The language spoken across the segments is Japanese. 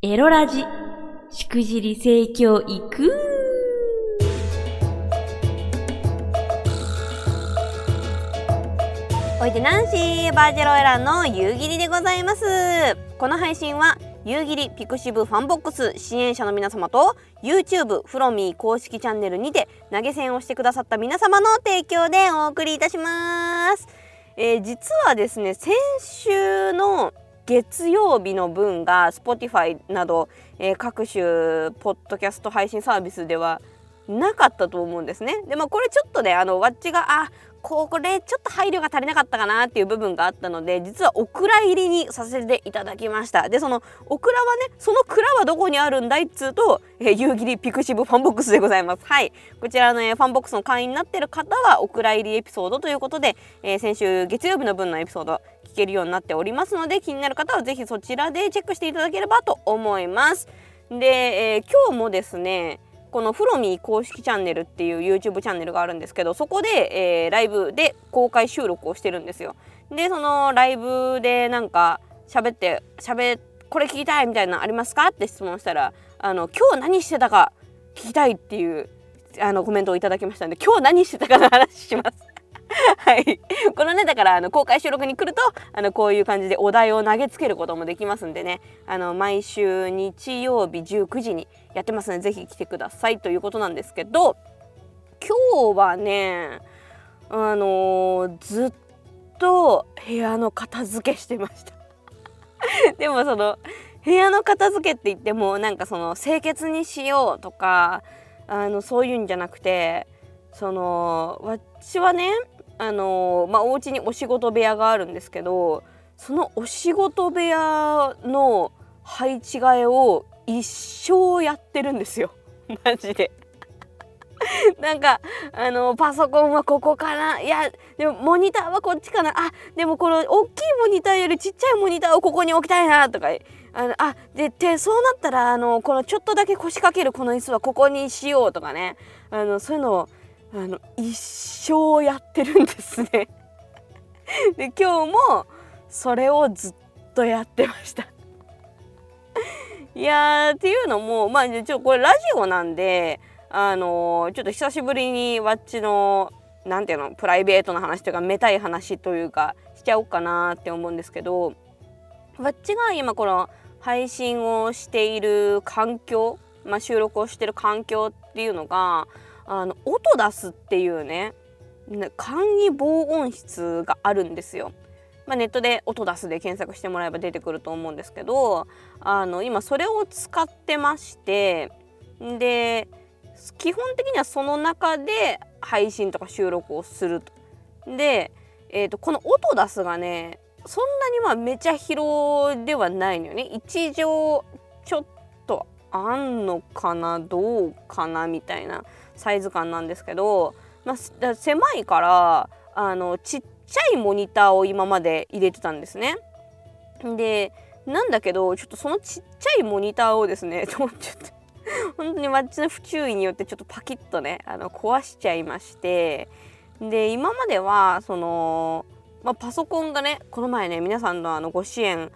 エロラジ、しくじり盛況いくおいでナンシーバージェロエランの夕霧でございます。この配信は夕霧ピクシブファンボックス支援者の皆様と YouTube フロミー公式チャンネルにて投げ銭をしてくださった皆様の提供でお送りいたします、えー実はですね先週の月曜日の分が Spotify など、えー各種ポッドキャスト配信サービスではなかったと思うんですね。でまあこれちょっとねあのわっちがあこれちょっと配慮が足りなかったかなっていう部分があったので実はオクラ入りにさせていただきました。でそのオクラはねその蔵はどこにあるんだいっつうと、えー、夕霧 pixiv FANBOX でございます。はい。こちらの、えファンボックスの会員になってる方はオクラ入りエピソードということで、えー先週月曜日の分のエピソードけるようになっておりますので気になる方はぜひそちらでチェックしていただければと思いますで、えー今日もですねこのフロミー公式チャンネルっていう YouTube チャンネルがあるんですけどそこで、えーライブで公開収録をしてるんですよ。でそのライブでなんか喋って喋これ聞きたいみたいなのありますかって質問したらあの今日何してたか聞きたいっていうあのコメントをいただきましたので今日何してたかの話します。はい、このねだからあの公開収録に来るとあのこういう感じでお題を投げつけることもできますんでね。あの毎週日曜日19時にやってますのでぜひ来てくださいということなんですけど今日はねあのーずっと部屋の片付けしてました。でもその部屋の片付けって言ってもなんかその清潔にしようとかあのそういうんじゃなくてその私はねあのまあお家にお仕事部屋があるんですけどそのお仕事部屋の配置替えを一生やってるんですよ。マジで。なんかあのパソコンはここかな。いやでもモニターはこっちかな。あでもこの大きいモニターよりちっちゃいモニターをここに置きたいなとか。あのあででそうなったらあのこのちょっとだけ腰掛けるこの椅子はここにしようとかね。あのそういうのをあの一生やってるんですね。で今日もそれをずっとやってました。いやーっていうのもまあちょこれラジオなんであのーちょっと久しぶりにわっちのなんていうのプライベートな話というかめたい話というかしちゃおうかなって思うんですけどわっちが今この配信をしている環境、まあ、収録をしてる環境っていうのがあの音出すっていうね簡易防音室があるんですよ。まあ、ネットで音出すで検索してもらえば出てくると思うんですけどあの今それを使ってましてで基本的にはその中で配信とか収録をすると。で、えー、とこの音出すがねそんなにまあめちゃ広ではないのよね。一畳ちょっあんのかなどうかなみたいなサイズ感なんですけど、まあ、狭いからあのちっちゃいモニターを今まで入れてたんですね。でなんだけどちょっとそのちっちゃいモニターをですね ちょっと本当にマッチの不注意によってちょっとパキッとねあの壊しちゃいましてで今まではその、まあ、パソコンがねこの前ね皆さんのあのご支援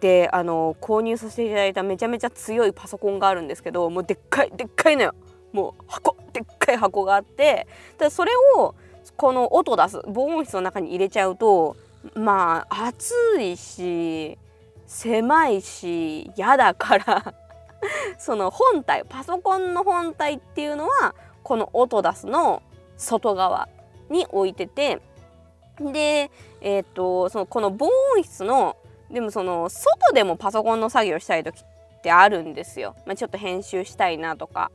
であの購入させていただいためちゃめちゃ強いパソコンがあるんですけどもうでっかいでっかいのよ。もう箱でっかい箱があってでそれをこの音出す防音室の中に入れちゃうとまあ暑いし狭いし嫌だから その本体パソコンの本体っていうのはこの音出すの外側に置いててでえっ、とそのこの防音室のでもその外でもパソコンの作業したい時ってあるんですよ。まあ、ちょっと編集したいなとか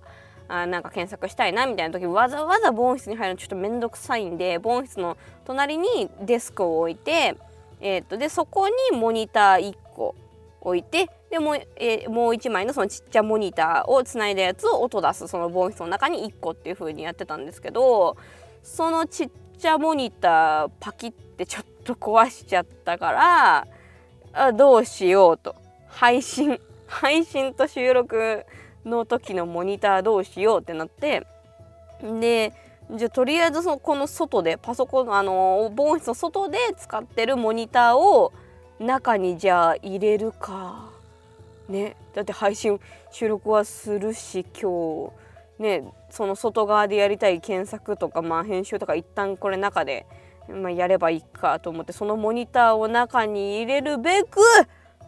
あなんか検索したいなみたいな時わざわざ防音室に入るのちょっと面倒くさいんで防音室の隣にデスクを置いて、えー、とでそこにモニター1個置いてでもう,、えーもう1枚のそのちっちゃモニターをつないだやつを音出すその防音室の中に1個っていう風にやってたんですけどそのちっちゃモニターパキってちょっと壊しちゃったからあどうしようと。配信 配信と収録の時のモニターどうしようってなって。でじゃあとりあえずそのこの外でパソコンあの防音室の外で使ってるモニターを中にじゃあ入れるか。ね。だって配信収録はするし今日。ね。その外側でやりたい検索とかまあ編集とか一旦これ中で、まあ、やればいいかと思ってそのモニターを中に入れるべく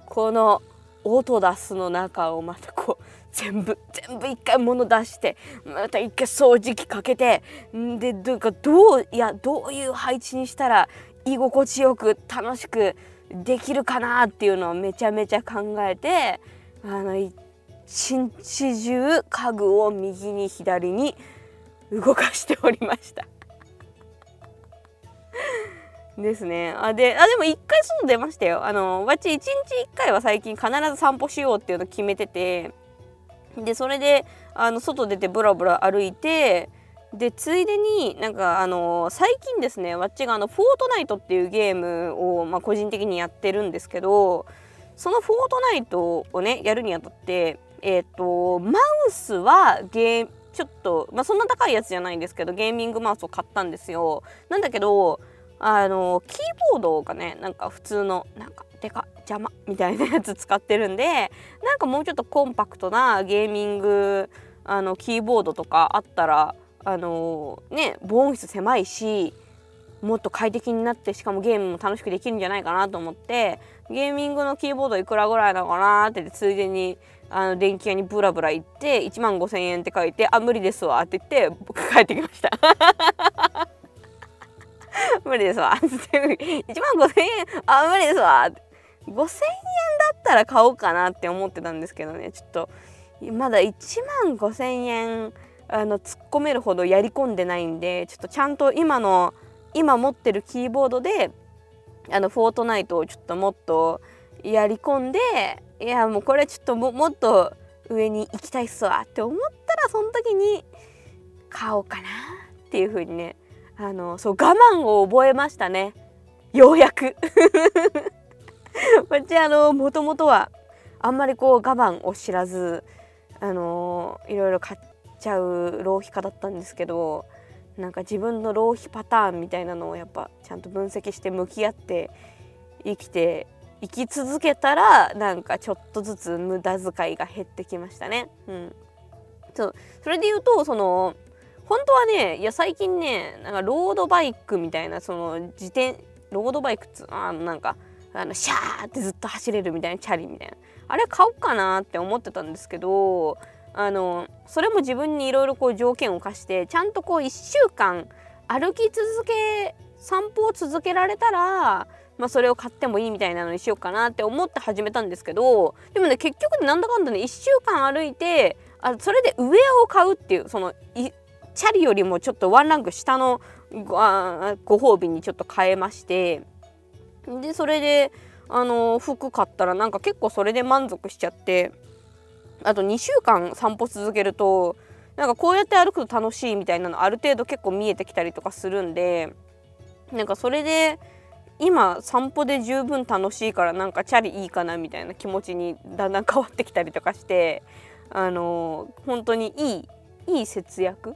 このオートダスの中をまたこう全部全部一回物出してまた一回掃除機かけてんでどうかどういやどういう配置にしたら居心地よく楽しくできるかなっていうのをめちゃめちゃ考えてあの一日中家具を右に左に動かしておりました。ですね。あであでも一回外出ましたよ。あのわっち一日一回は最近必ず散歩しようっていうのを決めてて。でそれであの外出てブラブラ歩いてでついでになんかあの最近ですねわっちがあの「フォートナイト」っていうゲームを、まあ、個人的にやってるんですけどその「フォートナイト」をねやるにあたってえっ、ー、とマウスはゲーちょっと、まあ、そんな高いやつじゃないんですけどゲーミングマウスを買ったんですよ。なんだけどあのキーボードがねなんか普通のなんかでか邪魔みたいなやつ使ってるんでなんかもうちょっとコンパクトなゲーミングあのキーボードとかあったらあのね防音室狭いしもっと快適になってしかもゲームも楽しくできるんじゃないかなと思ってゲーミングのキーボードいくらぐらいなのかなってついでにあの電気屋にブラブラ行って1万5,000円って書いて「あ無理ですわ」って言って僕帰ってきました。無理ですわ。1万5,000円あ無理ですわ。5,000円だったら買おうかなって思ってたんですけどねちょっとまだ1万5,000円あの突っ込めるほどやり込んでないんでちょっとちゃんと今の今持ってるキーボードであのフォートナイトをちょっともっとやり込んでいやもうこれちょっとももっと上に行きたいっすわって思ったらその時に買おうかなっていう風にねあのそう我慢を覚えましたね。ようやく。私あのもともとはあんまりこう我慢を知らずあのいろいろ買っちゃう浪費家だったんですけどなんか自分の浪費パターンみたいなのをやっぱちゃんと分析して向き合って生きて生き続けたらなんかちょっとずつ無駄遣いが減ってきましたね。うん、そう。それで言うとその本当はねいや最近ねなんかロードバイクみたいなその自転ロードバイクっつあなんかあのシャーってずっと走れるみたいなチャリみたいな。あれ買おうかなって思ってたんですけどあのそれも自分にいろいろこう条件を課してちゃんとこう1週間歩き続け散歩を続けられたら、まあ、それを買ってもいいみたいなのにしようかなって思って始めたんですけどでもね結局なんだかんだね1週間歩いてあそれで上を買うっていうそのチャリよりもちょっとワンランク下のご褒美にちょっと変えましてでそれであの服買ったらなんか結構それで満足しちゃってあと2週間散歩続けるとなんかこうやって歩くと楽しいみたいなのある程度結構見えてきたりとかするんでなんかそれで今散歩で十分楽しいからなんかチャリいいかなみたいな気持ちにだんだん変わってきたりとかしてあの本当にいいいい節約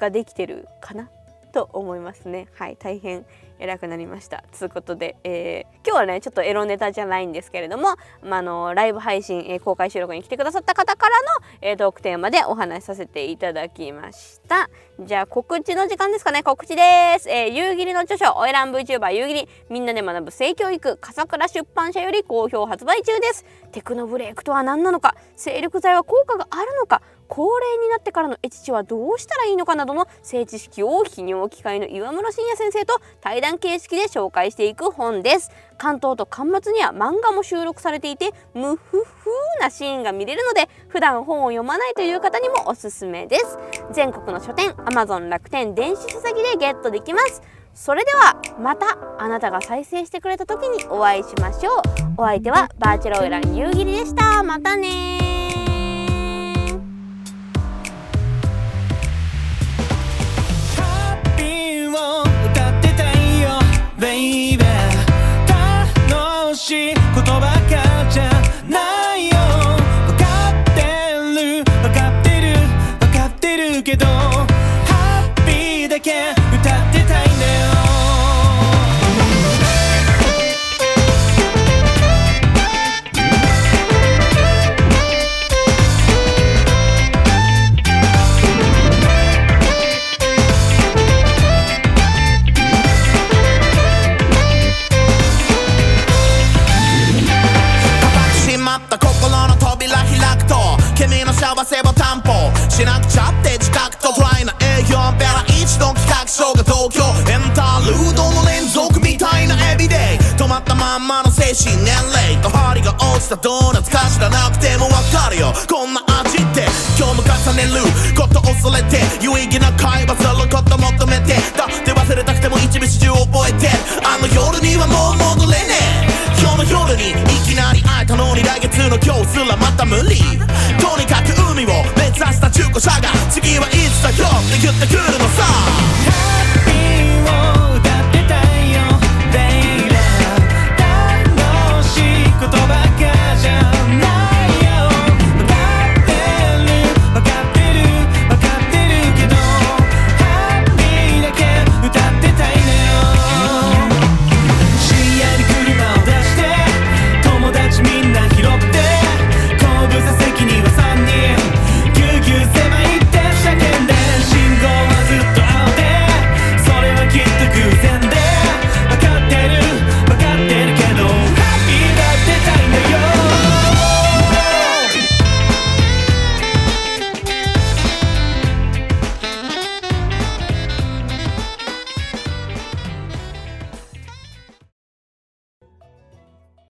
ができてるかな？と思いますね。はい大変偉くなりました。つうことで、えー、今日はねちょっとエロネタじゃないんですけれども、まあのライブ配信、えー、公開収録に来てくださった方からの、えー、トークテーマでお話しさせていただきました。じゃあ告知の時間ですかね？告知です、えー、夕霧の著書おえらん VTuber 夕霧。みんなで学ぶ性教育笠倉出版社より好評発売中です。テクノブレイクとは何なのか？精力剤は効果があるのか？高齢になってからのエチチはどうしたらいいのかなどの性知識を泌尿機会の岩室信也先生と対談形式で紹介していく本です。関東と巻末には漫画も収録されていて無夫婦なシーンが見れるので普段本を読まないという方にもおすすめです。全国の書店 Amazon 楽天電子書籍でゲットできます。それではまたあなたが再生してくれた時にお会いしましょう。お相手はバーチャルオイラン夕霧でした。またね君の幸せを担保しなくちゃって自覚とドライな営業ベラ一度企画書が東京エンタールードの連続みたいなエビデイ止まったまんまの精神年齢と針が落ちたドーナツか知らなくてもわかるよ。こんな味って今日も重ねること恐れて有意義な会話すること求めて。